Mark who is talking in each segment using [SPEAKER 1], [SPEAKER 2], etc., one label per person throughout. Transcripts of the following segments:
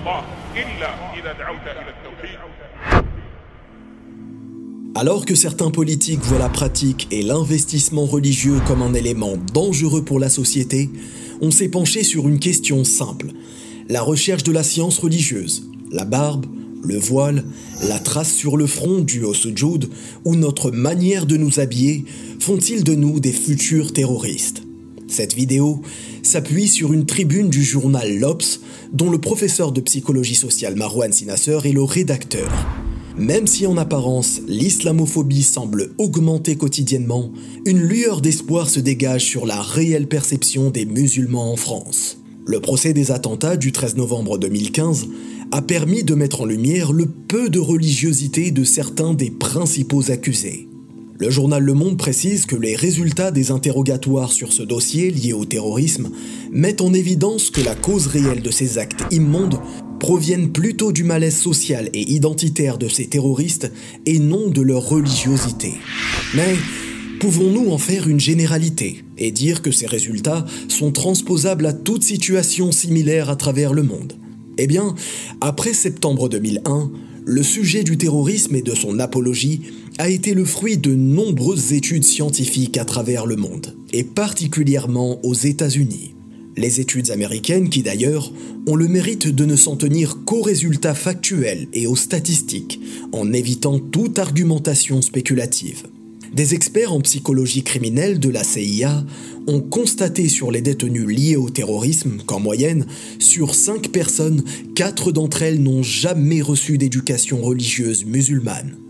[SPEAKER 1] الله إلا إذا دعوت إلى التوحيد
[SPEAKER 2] Alors que certains politiques voient la pratique et l'investissement religieux comme un élément dangereux pour la société, on s'est penché sur une question simple. La recherche de la science religieuse, la barbe, le voile, la trace sur le front due au sujoud ou notre manière de nous habiller font-ils de nous des futurs terroristes Cette vidéo s'appuie sur une tribune du journal L'Obs dont le professeur de psychologie sociale Marwan Sinasser est le rédacteur. Même si en apparence l'islamophobie semble augmenter quotidiennement, une lueur d'espoir se dégage sur la réelle perception des musulmans en France. Le procès des attentats du 13 novembre 2015 a permis de mettre en lumière le peu de religiosité de certains des principaux accusés. Le journal Le Monde précise que les résultats des interrogatoires sur ce dossier lié au terrorisme mettent en évidence que la cause réelle de ces actes immondes proviennent plutôt du malaise social et identitaire de ces terroristes et non de leur religiosité. Mais pouvons-nous en faire une généralité et dire que ces résultats sont transposables à toute situation similaire à travers le monde? Eh bien, après septembre 2001, le sujet du terrorisme et de son apologie a été le fruit de nombreuses études scientifiques à travers le monde, et particulièrement aux États-Unis. Les études américaines qui d'ailleurs ont le mérite de ne s'en tenir qu'aux résultats factuels et aux statistiques, en évitant toute argumentation spéculative. Des experts en psychologie criminelle de la CIA ont constaté sur les détenus liés au terrorisme qu'en moyenne, sur 5 personnes, 4 d'entre elles n'ont jamais reçu d'éducation religieuse musulmane.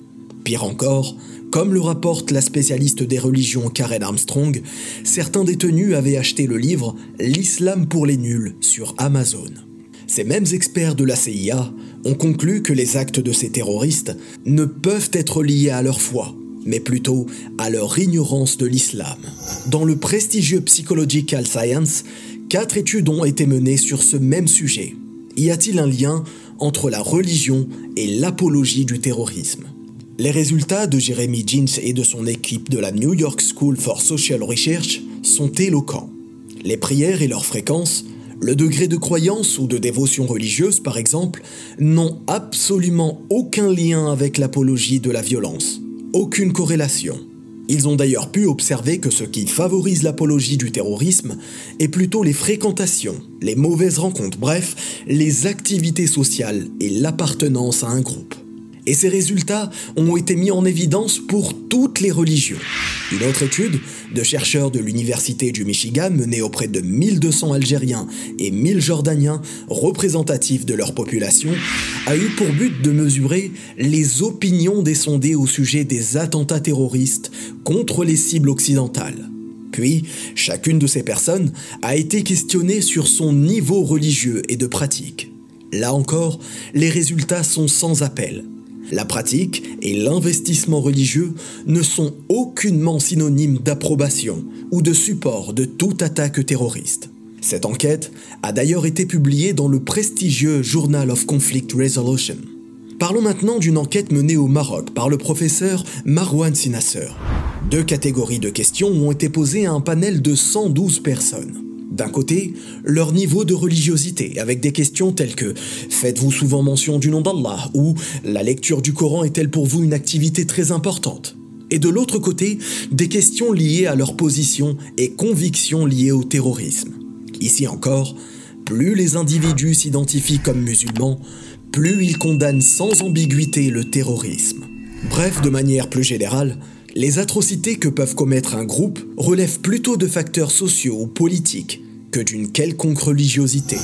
[SPEAKER 2] Pire encore, comme le rapporte la spécialiste des religions Karen Armstrong, certains détenus avaient acheté le livre L'islam pour les nuls sur Amazon. Ces mêmes experts de la CIA ont conclu que les actes de ces terroristes ne peuvent être liés à leur foi, mais plutôt à leur ignorance de l'islam. Dans le prestigieux Psychological Science, quatre études ont été menées sur ce même sujet. Y a-t-il un lien entre la religion et l'apologie du terrorisme? Les résultats de Jeremy Jeans et de son équipe de la New York School for Social Research sont éloquents. Les prières et leur fréquence, le degré de croyance ou de dévotion religieuse par exemple, n'ont absolument aucun lien avec l'apologie de la violence. Aucune corrélation. Ils ont d'ailleurs pu observer que ce qui favorise l'apologie du terrorisme est plutôt les fréquentations, les mauvaises rencontres, bref, les activités sociales et l'appartenance à un groupe. Et ces résultats ont été mis en évidence pour toutes les religions. Une autre étude de chercheurs de l'Université du Michigan menée auprès de 1200 Algériens et 1000 Jordaniens représentatifs de leur population a eu pour but de mesurer les opinions des sondés au sujet des attentats terroristes contre les cibles occidentales. Puis, chacune de ces personnes a été questionnée sur son niveau religieux et de pratique. Là encore, les résultats sont sans appel. La pratique et l'investissement religieux ne sont aucunement synonymes d'approbation ou de support de toute attaque terroriste. Cette enquête a d'ailleurs été publiée dans le prestigieux Journal of Conflict Resolution. Parlons maintenant d'une enquête menée au Maroc par le professeur Marwan Sinasser. Deux catégories de questions ont été posées à un panel de 112 personnes. D'un côté, leur niveau de religiosité, avec des questions telles que Faites-vous souvent mention du nom d'Allah ou La lecture du Coran est-elle pour vous une activité très importante Et de l'autre côté, des questions liées à leur position et convictions liées au terrorisme. Ici encore, plus les individus s'identifient comme musulmans, plus ils condamnent sans ambiguïté le terrorisme. Bref, de manière plus générale, les atrocités que peuvent commettre un groupe relèvent plutôt de facteurs sociaux ou politiques que d'une quelconque religiosité.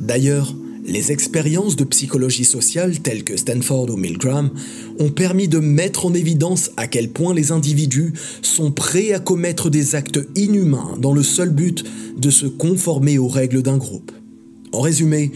[SPEAKER 2] D'ailleurs, les expériences de psychologie sociale telles que Stanford ou Milgram ont permis de mettre en évidence à quel point les individus sont prêts à commettre des actes inhumains dans le seul but de se conformer aux règles d'un groupe. En résumé,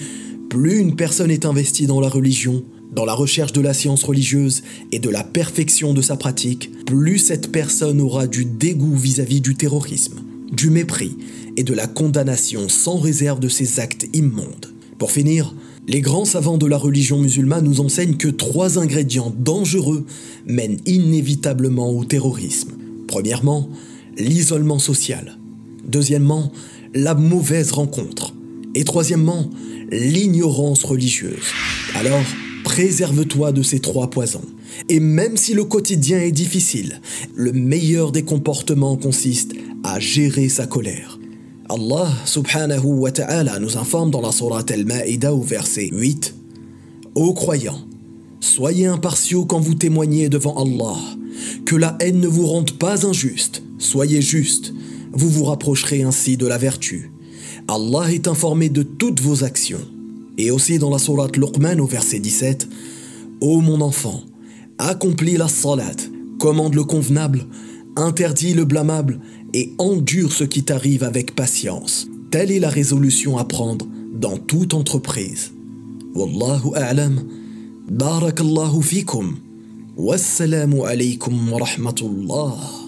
[SPEAKER 2] plus une personne est investie dans la religion, dans la recherche de la science religieuse et de la perfection de sa pratique, plus cette personne aura du dégoût vis-à-vis du terrorisme, du mépris et de la condamnation sans réserve de ces actes immondes. Pour finir, les grands savants de la religion musulmane nous enseignent que trois ingrédients dangereux mènent inévitablement au terrorisme. Premièrement, l'isolement social. Deuxièmement, la mauvaise rencontre. Et troisièmement, l'ignorance religieuse. Alors, préserve-toi de ces trois poisons. Et même si le quotidien est difficile, le meilleur des comportements consiste à gérer sa colère. Allah subhanahu wa ta'ala nous informe dans la sourate Al-Ma'ida au verset 8 Ô croyants, soyez impartiaux quand vous témoignez devant Allah, que la haine ne vous rende pas injuste, soyez juste, vous vous rapprocherez ainsi de la vertu. Allah est informé de toutes vos actions. Et aussi dans la sourate Luqman au verset 17 Ô mon enfant, accomplis la salat, commande le convenable, interdis le blâmable et endure ce qui t'arrive avec patience. Telle est la résolution à prendre dans toute entreprise. Wallahu a'lam. Barakallahu fikum. Wassalamu alaykum wa rahmatullah.